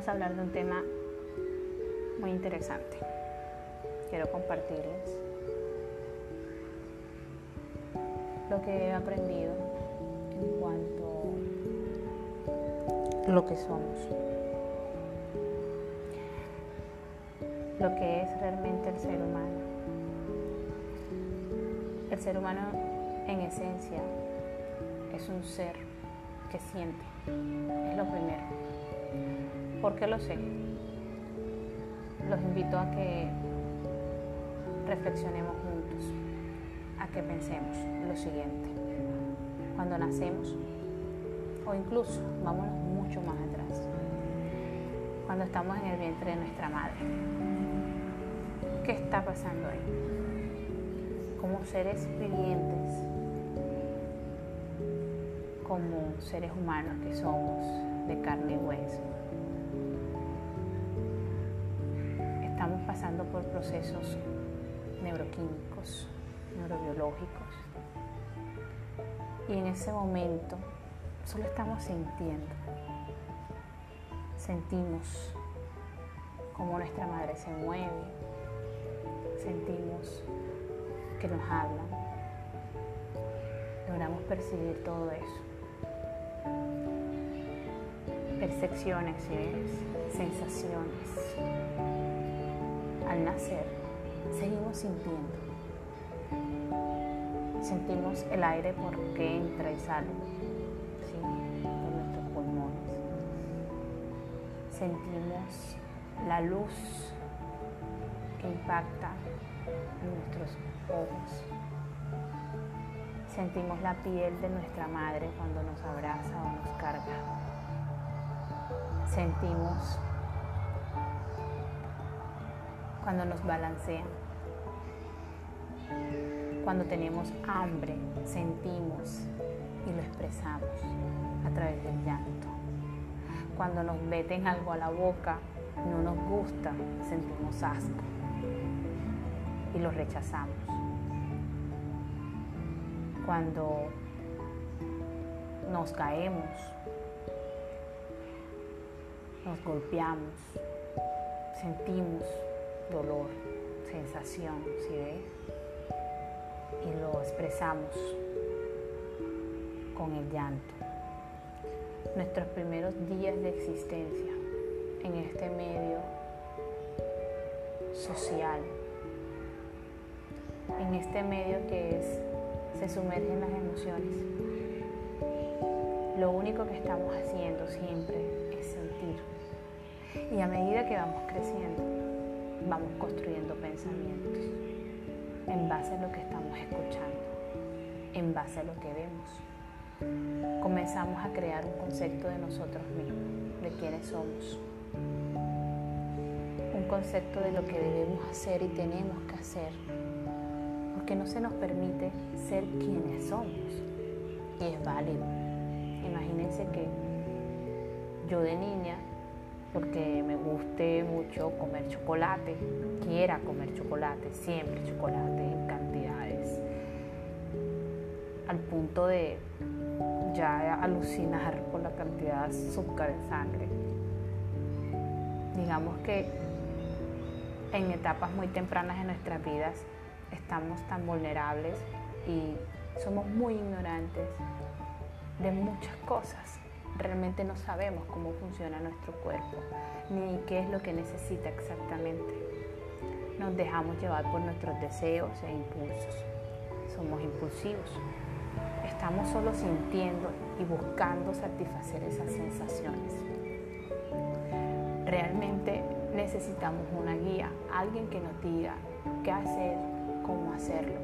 vamos a hablar de un tema muy interesante. Quiero compartirles lo que he aprendido en cuanto a lo que somos, lo que es realmente el ser humano. El ser humano en esencia es un ser que siente, es lo primero. ¿Por qué lo sé? Los invito a que reflexionemos juntos, a que pensemos lo siguiente. Cuando nacemos, o incluso vámonos mucho más atrás, cuando estamos en el vientre de nuestra madre, ¿qué está pasando ahí? Como seres vivientes, como seres humanos que somos de carne y hueso, pasando por procesos neuroquímicos, neurobiológicos. Y en ese momento solo estamos sintiendo. Sentimos cómo nuestra madre se mueve, sentimos que nos hablan, logramos percibir todo eso. Percepciones, sensaciones. Al nacer, seguimos sintiendo. Sentimos el aire porque entra y sale por nuestros pulmones. Sentimos la luz que impacta en nuestros ojos. Sentimos la piel de nuestra madre cuando nos abraza o nos carga. Sentimos cuando nos balancean. Cuando tenemos hambre, sentimos y lo expresamos a través del llanto. Cuando nos meten algo a la boca, no nos gusta, sentimos asco y lo rechazamos. Cuando nos caemos, nos golpeamos, sentimos dolor, sensación, ¿sí ve? Y lo expresamos con el llanto. Nuestros primeros días de existencia en este medio social, en este medio que es, se sumerge en las emociones. Lo único que estamos haciendo siempre es sentir. Y a medida que vamos creciendo, vamos construyendo pensamientos en base a lo que estamos escuchando, en base a lo que vemos. Comenzamos a crear un concepto de nosotros mismos, de quiénes somos. Un concepto de lo que debemos hacer y tenemos que hacer, porque no se nos permite ser quienes somos. Y es válido. Imagínense que yo de niña porque me guste mucho comer chocolate, quiera comer chocolate, siempre chocolate en cantidades, al punto de ya alucinar por la cantidad de azúcar en sangre. Digamos que en etapas muy tempranas de nuestras vidas estamos tan vulnerables y somos muy ignorantes de muchas cosas realmente no sabemos cómo funciona nuestro cuerpo, ni qué es lo que necesita exactamente. Nos dejamos llevar por nuestros deseos e impulsos. Somos impulsivos. Estamos solo sintiendo y buscando satisfacer esas sensaciones. Realmente necesitamos una guía, alguien que nos diga qué hacer, cómo hacerlo.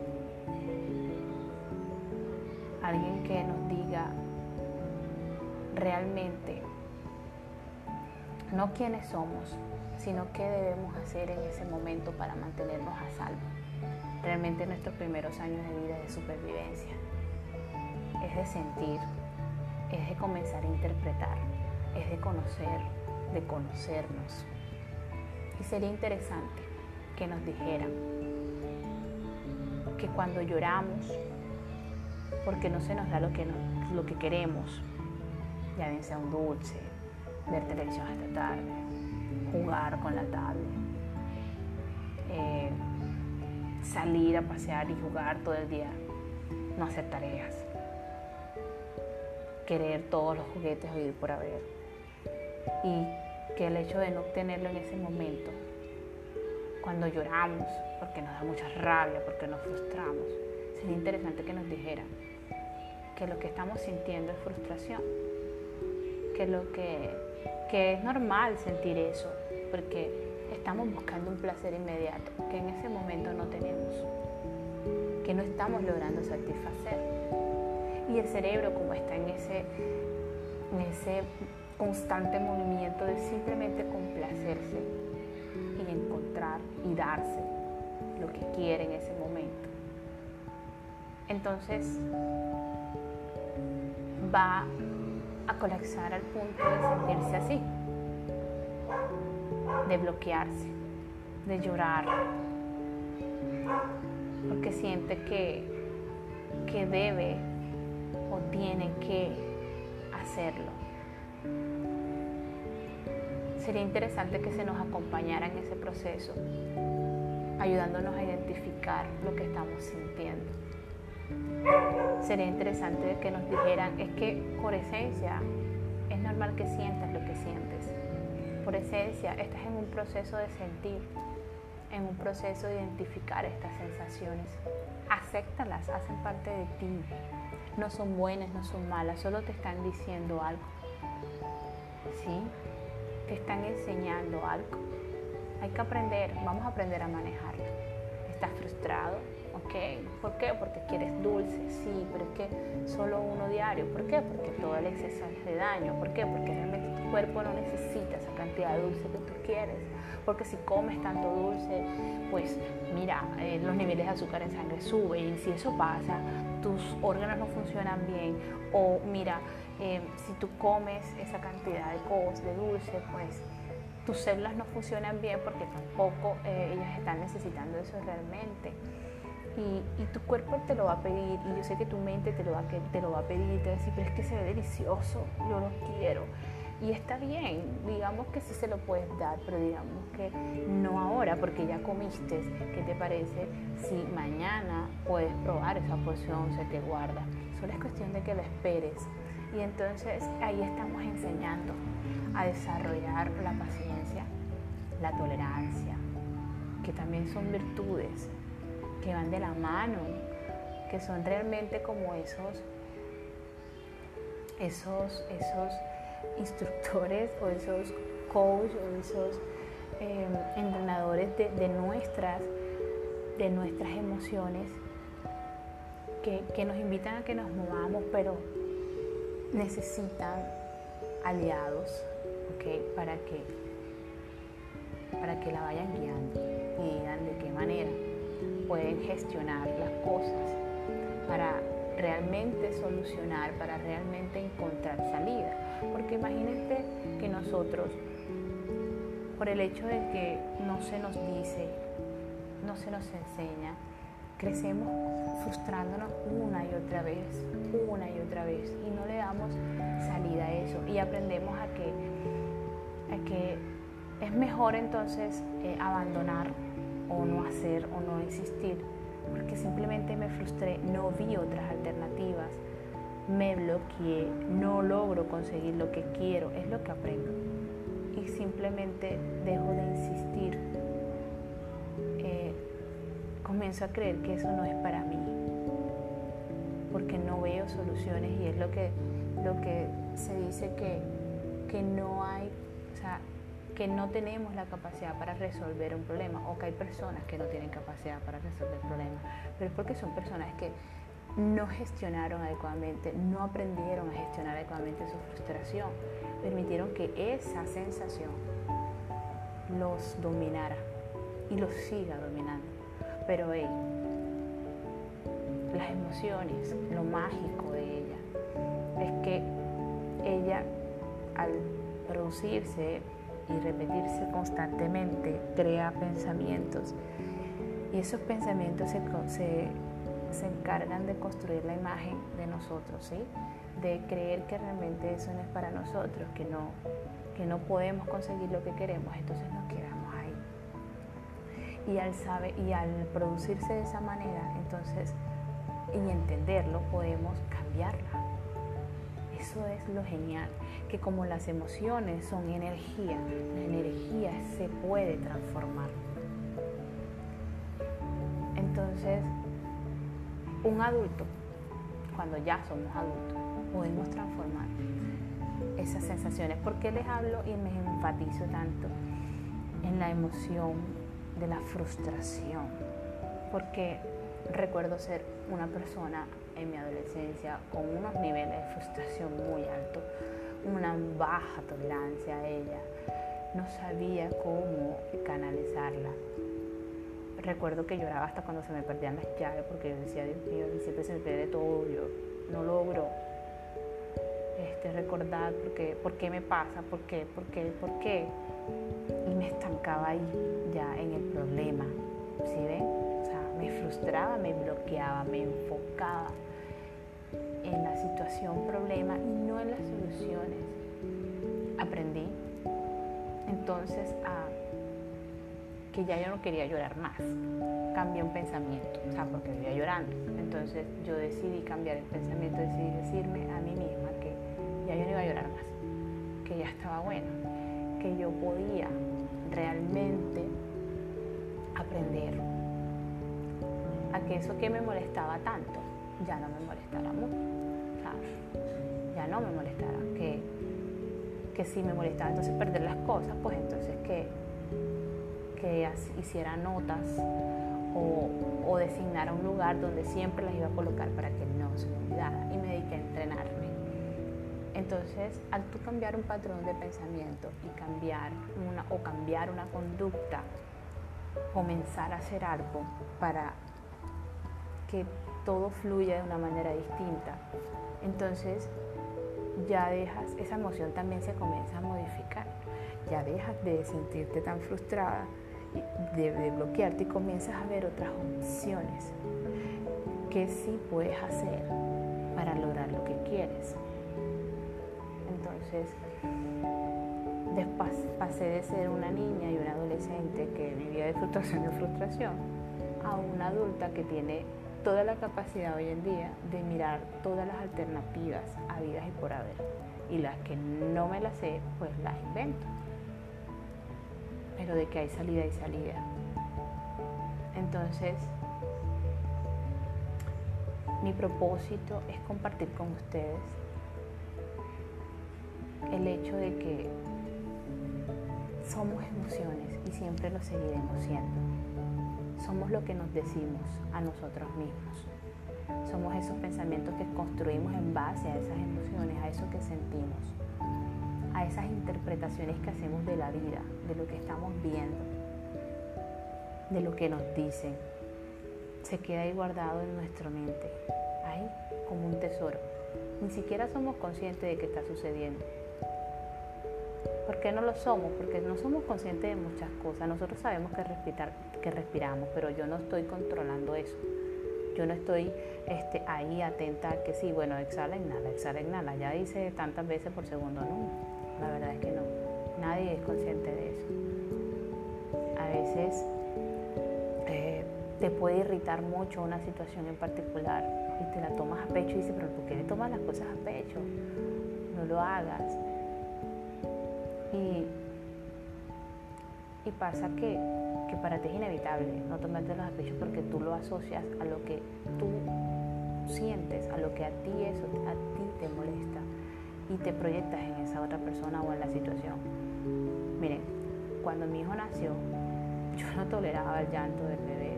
Alguien que nos diga realmente no quiénes somos, sino qué debemos hacer en ese momento para mantenernos a salvo. Realmente nuestros primeros años de vida de supervivencia. Es de sentir, es de comenzar a interpretar, es de conocer, de conocernos. Y sería interesante que nos dijeran que cuando lloramos, porque no se nos da lo que, lo que queremos, ya bien sea un dulce, ver televisión hasta tarde, jugar con la tablet, eh, salir a pasear y jugar todo el día, no hacer tareas, querer todos los juguetes o ir por haber. Y que el hecho de no obtenerlo en ese momento, cuando lloramos, porque nos da mucha rabia, porque nos frustramos, sería interesante que nos dijeran que lo que estamos sintiendo es frustración, que lo que, que es normal sentir eso, porque estamos buscando un placer inmediato que en ese momento no tenemos, que no estamos logrando satisfacer. Y el cerebro, como está en ese, en ese constante movimiento de simplemente complacerse y encontrar y darse lo que quiere en ese momento. Entonces va a colapsar al punto de sentirse así, de bloquearse, de llorar, porque siente que, que debe o tiene que hacerlo. Sería interesante que se nos acompañara en ese proceso, ayudándonos a identificar lo que estamos sintiendo. Sería interesante que nos dijeran, es que por esencia es normal que sientas lo que sientes. Por esencia estás en un proceso de sentir, en un proceso de identificar estas sensaciones. Acéptalas, hacen parte de ti. No son buenas, no son malas, solo te están diciendo algo. ¿Sí? Te están enseñando algo. Hay que aprender, vamos a aprender a manejarlo. ¿Estás frustrado? ¿Por qué? Porque quieres dulce, sí, pero es que solo uno diario. ¿Por qué? Porque todo el exceso hace daño. ¿Por qué? Porque realmente tu cuerpo no necesita esa cantidad de dulce que tú quieres. Porque si comes tanto dulce, pues mira, eh, los niveles de azúcar en sangre suben y si eso pasa, tus órganos no funcionan bien. O mira, eh, si tú comes esa cantidad de cosas, de dulce, pues tus células no funcionan bien porque tampoco eh, ellas están necesitando eso realmente y, tu cuerpo te lo va a pedir y yo sé que tu mente te lo va, te lo va a pedir y te va a decir, pero es que se ve delicioso, yo lo quiero. Y está bien, digamos que sí se lo puedes dar, pero digamos que no ahora porque ya comiste. ¿Qué te parece si mañana puedes probar esa porción, se te guarda? Solo es cuestión de que lo esperes. Y entonces ahí estamos enseñando a desarrollar la paciencia, la tolerancia, que también son virtudes que van de la mano, que son realmente como esos, esos, esos instructores o esos coaches o esos em, entrenadores de, nuestras, de nuestras emociones que, nos invitan a que nos movamos, pero necesitan aliados para, que, para que la vayan guiando y digan de qué manera pueden gestionar las cosas para realmente solucionar, para realmente encontrar salida. Porque imagínate que nosotros, por el hecho de que no se nos dice, no se nos enseña, crecemos frustrándonos una y otra vez, una y otra vez, y no le damos salida a eso. Y aprendemos a que, a que es mejor entonces eh, abandonar o no hacer o no insistir, porque simplemente me frustré, no vi otras alternativas, me bloqueé, no logro conseguir lo que quiero, es lo que aprendo. Y simplemente dejo de insistir, eh, comienzo a creer que eso no es para mí, porque no veo soluciones y es lo que, lo que se dice que, que no hay, o sea, que no tenemos la capacidad para resolver un problema o que hay personas que no tienen capacidad para resolver problemas, pero es porque son personas que no gestionaron adecuadamente, no aprendieron a gestionar adecuadamente su frustración, permitieron que esa sensación los dominara y los siga dominando. Pero hey, las emociones, lo mágico de ella, es que ella al producirse y repetirse constantemente crea pensamientos y esos pensamientos se, se, encargan de construir la imagen de nosotros, ¿sí? de creer que realmente eso no es para nosotros, que no, que no podemos conseguir lo que queremos, entonces nos quedamos ahí. Y al, saber, y al producirse de esa manera, entonces, y entenderlo, podemos cambiarla. Eso es lo genial, que como las emociones son energía, la energía se puede transformar. Entonces, un adulto, cuando ya somos adultos, podemos transformar esas sensaciones. ¿Por qué les hablo y me enfatizo tanto en la emoción de la frustración? Porque recuerdo ser una persona en mi adolescencia con unos niveles de frustración muy altos, una baja tolerancia a ella. No sabía cómo canalizarla. Recuerdo que lloraba hasta cuando se me perdían las llaves porque yo decía, Dios mío, siempre se me pierde todo, yo no logro este, recordar por qué, por qué me pasa, por qué, por qué, por qué. Y me estancaba ahí ya en el problema. ¿Sí ven? Me frustraba, me bloqueaba, me enfocaba en la situación, problema y no en las soluciones. Aprendí entonces a que ya yo no quería llorar más. Cambié un pensamiento, o sea, porque vivía llorando. Entonces yo decidí cambiar el pensamiento, decidí decirme a mí misma que ya yo no iba a llorar más, que ya estaba bueno, que yo podía realmente aprender a que eso que me molestaba tanto ya no me molestara mucho, ya no me molestara, que, que si me molestaba. Entonces perder las cosas, pues entonces que, que hiciera notas o, o designara un lugar donde siempre las iba a colocar para que no se me olvidara. Y me dediqué a entrenarme. Entonces, al tú cambiar un patrón de pensamiento y cambiar una, o cambiar una conducta, comenzar a hacer algo para que todo fluya de una manera distinta, entonces ya dejas, esa emoción también se comienza a modificar. Ya dejas de sentirte tan frustrada, de, bloquearte y comienzas a ver otras opciones que sí puedes hacer para lograr lo que quieres. Entonces, después pasé de ser una niña y una adolescente que vivía de frustración en frustración a una adulta que tiene toda la capacidad hoy en día de mirar todas las alternativas habidas y por haber. Y las que no me las sé, pues las invento. Pero de que hay salida y salida. Entonces, mi propósito es compartir con ustedes el hecho de que somos emociones y siempre lo seguiremos siendo. Somos lo que nos decimos a nosotros mismos. Somos esos pensamientos que construimos en base a esas emociones, a eso que sentimos, a esas interpretaciones que hacemos de la vida, de lo que estamos viendo, de lo que nos dicen. Se queda ahí guardado en nuestra mente, ahí como un tesoro. Ni siquiera somos conscientes de que está sucediendo. ¿Por qué no lo somos? Porque no somos conscientes de muchas cosas. Nosotros sabemos que, respirar, que respiramos, pero yo no estoy controlando eso. Yo no estoy este, ahí atenta a que sí, bueno, exhala, inhala, exhala, inhala. Ya dice tantas veces por segundo, no. La verdad es que no. Nadie es consciente de eso. A veces eh, te puede irritar mucho una situación en particular y te la tomas a pecho y dices, pero ¿por qué le tomas las cosas a pecho? No lo hagas y, pasa que, para ti es inevitable no tomarte los pechos porque tú lo asocias a lo que tú sientes, a lo que a ti eso a ti te molesta y te proyectas en esa otra persona o en la situación. Miren, cuando mi hijo nació, yo no toleraba el llanto del bebé,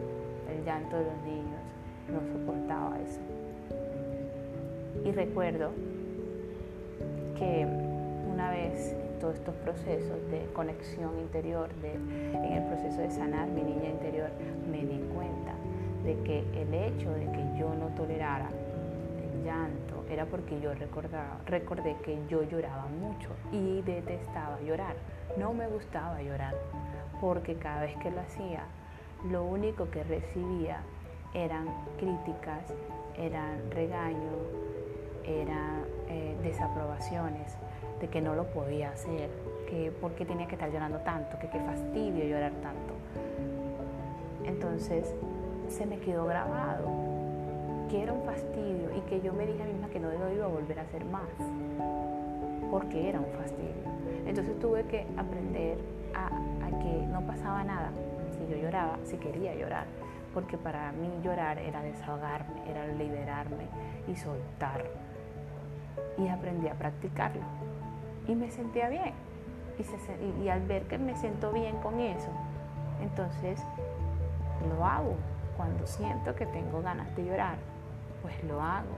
el llanto de los niños, no soportaba eso. Y recuerdo que una vez todos estos procesos de conexión interior, en el proceso de sanar mi niña interior, me di cuenta de que el hecho de que yo no tolerara el llanto era porque yo recordaba, recordé que yo lloraba mucho y detestaba llorar. No me gustaba llorar porque cada vez que lo hacía, lo único que recibía eran críticas, eran regaños, eran eh, desaprobaciones de que no lo podía hacer, que por qué tenía que estar llorando tanto, que qué fastidio llorar tanto. Entonces se me quedó grabado que era un fastidio y que yo me dije a mí misma que no lo iba a volver a hacer más, porque era un fastidio. Entonces tuve que aprender a, a que no pasaba nada si yo lloraba, si quería llorar, porque para mí llorar era desahogarme, era liberarme y soltar. Y aprendí a practicarlo. Y me sentía bien. Y, al ver que me siento bien con eso, entonces lo hago cuando siento que tengo ganas de llorar pues lo hago.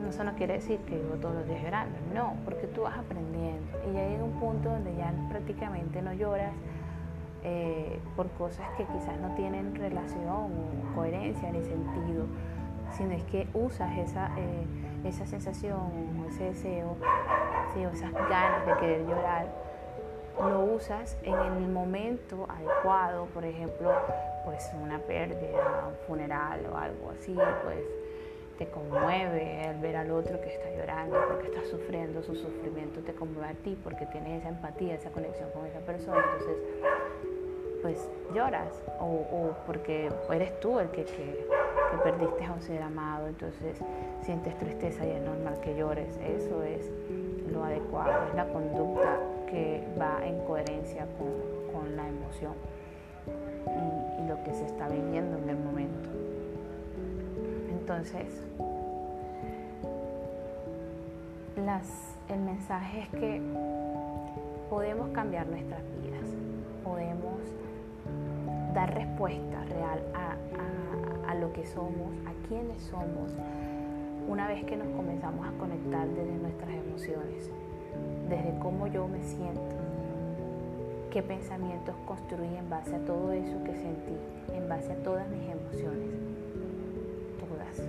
No, eso no quiere decir que vivo todos los días llorando, no, porque tú vas aprendiendo y ya llega un punto donde ya prácticamente no lloras eh, por cosas que quizás no tienen relación, coherencia ni sentido, sino es que usas esa, eh, esa sensación, ese deseo, o esas ganas de querer llorar, lo usas en el momento adecuado, por ejemplo, pues una pérdida, un funeral o algo así, pues te conmueve al ver al otro que está llorando porque está sufriendo, su sufrimiento te conmueve a ti porque tienes esa empatía, esa conexión con esa persona, entonces pues lloras o, porque eres tú el que, que, perdiste a un ser amado, entonces sientes tristeza y es normal que llores, eso es lo adecuado, es la conducta que va en coherencia con, con la emoción y, lo que se está viviendo en el momento. Entonces, el mensaje es que podemos cambiar nuestras vidas, podemos dar respuesta real a, a, lo que somos, a quienes somos, una vez que nos comenzamos a conectar desde nuestras emociones, desde cómo yo me siento, qué pensamientos construí en base a todo eso que sentí, en base a todas mis emociones, todas.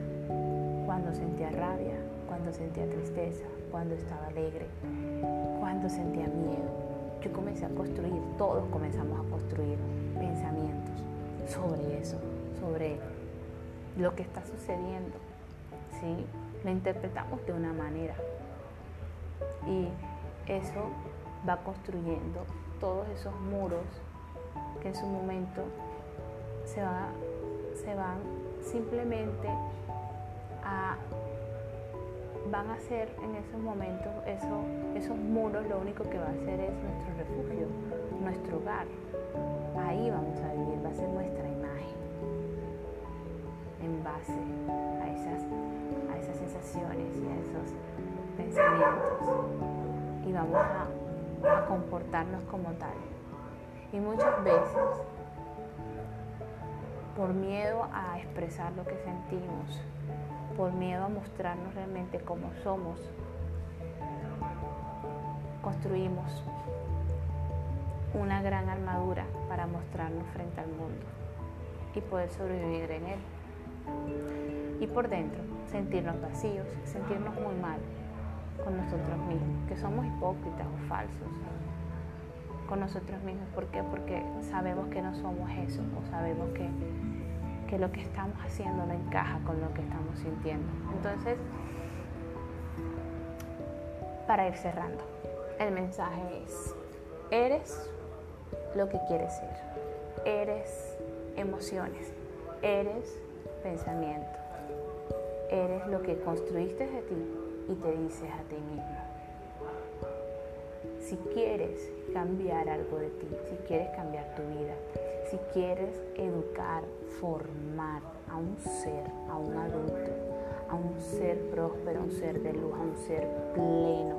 Cuando sentía rabia, cuando sentía tristeza, cuando estaba alegre, cuando sentía miedo. Yo comencé a construir, todos comenzamos a construir pensamientos sobre eso, sobre lo que está sucediendo. ¿sí? Lo interpretamos de una manera y eso va construyendo todos esos muros que en su momento se, se van simplemente a van a ser en esos momentos eso, esos muros lo único que va a hacer es nuestro refugio, nuestro hogar. Ahí vamos a vivir, va a ser nuestra imagen en base a esas, a esas sensaciones y a esos pensamientos. Y vamos a comportarnos como tal. Y muchas veces, por miedo a expresar lo que sentimos, por miedo a mostrarnos realmente como somos, construimos una gran armadura para mostrarnos frente al mundo y poder sobrevivir en él. Y por dentro, sentirnos vacíos, sentirnos muy mal, con nosotros mismos, que somos hipócritas o falsos con nosotros mismos. ¿Por qué? Porque sabemos que no somos eso o sabemos que, que lo que estamos haciendo no encaja con lo que estamos sintiendo. Entonces, para ir cerrando, el mensaje es, eres lo que quieres ser, eres emociones, eres pensamiento, eres lo que construiste de ti y te dices a ti mismo. Si quieres cambiar algo de ti, si quieres cambiar tu vida, si quieres educar, formar a un ser, a un adulto, a un ser próspero, a un ser de luz, a un ser pleno,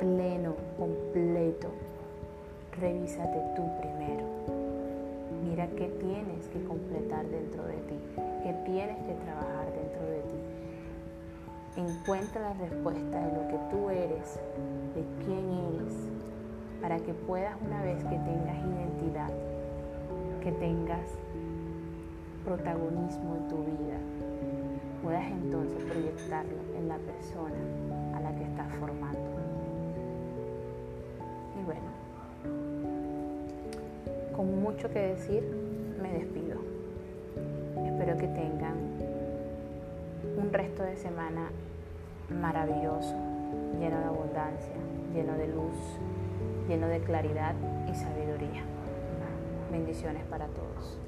pleno, completo, revísate tú primero. Mira qué tienes que completar dentro de ti, qué tienes que trabajar dentro de ti Encuentra la respuesta de lo que tú eres, de quién eres, para que puedas una vez que tengas identidad, que tengas protagonismo en tu vida, puedas entonces proyectarlo en la persona a la que estás formando. Y bueno, mucho que decir, me despido. Espero que tengan un resto de semana maravilloso, lleno de abundancia lleno de luz, lleno de claridad y sabiduría. Bendiciones para todos.